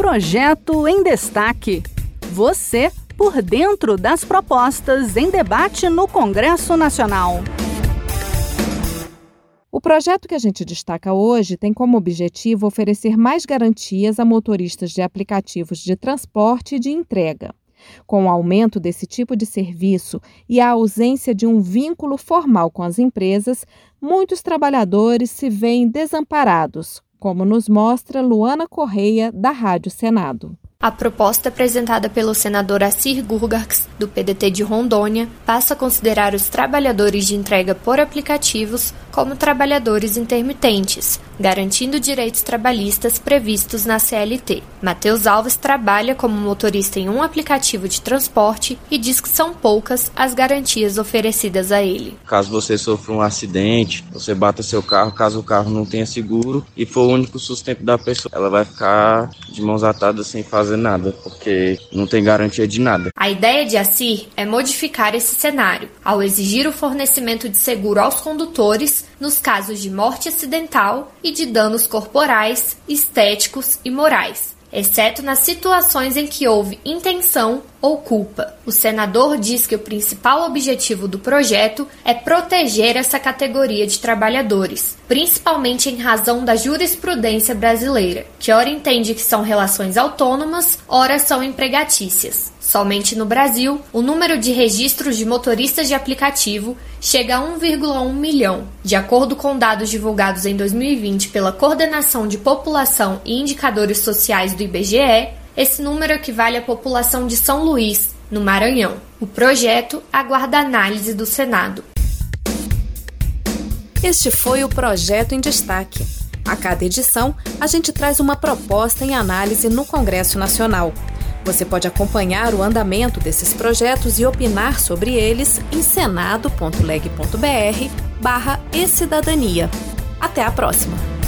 Projeto em Destaque. Você por dentro das propostas em debate no Congresso Nacional. O projeto que a gente destaca hoje tem como objetivo oferecer mais garantias a motoristas de aplicativos de transporte e de entrega. Com o aumento desse tipo de serviço e a ausência de um vínculo formal com as empresas, muitos trabalhadores se veem desamparados, como nos mostra Luana Correia, da Rádio Senado. A proposta apresentada pelo senador Assir Gurgax, do PDT de Rondônia, passa a considerar os trabalhadores de entrega por aplicativos como trabalhadores intermitentes, garantindo direitos trabalhistas previstos na CLT. Matheus Alves trabalha como motorista em um aplicativo de transporte e diz que são poucas as garantias oferecidas a ele. Caso você sofra um acidente, você bata seu carro, caso o carro não tenha seguro e for o único sustento da pessoa, ela vai ficar de mãos atadas sem fazer nada, porque não tem garantia de nada. A ideia de Assir é modificar esse cenário, ao exigir o fornecimento de seguro aos condutores nos casos de morte acidental e de danos corporais, estéticos e morais, exceto nas situações em que houve intenção ou culpa. O senador diz que o principal objetivo do projeto é proteger essa categoria de trabalhadores, principalmente em razão da jurisprudência brasileira, que ora entende que são relações autônomas, ora são empregatícias. Somente no Brasil, o número de registros de motoristas de aplicativo chega a 1,1 milhão. De acordo com dados divulgados em 2020 pela Coordenação de População e Indicadores Sociais do IBGE, esse número equivale à população de São Luís, no Maranhão. O projeto aguarda análise do Senado. Este foi o projeto em destaque. A cada edição, a gente traz uma proposta em análise no Congresso Nacional. Você pode acompanhar o andamento desses projetos e opinar sobre eles em senado.leg.br barra e cidadania. Até a próxima!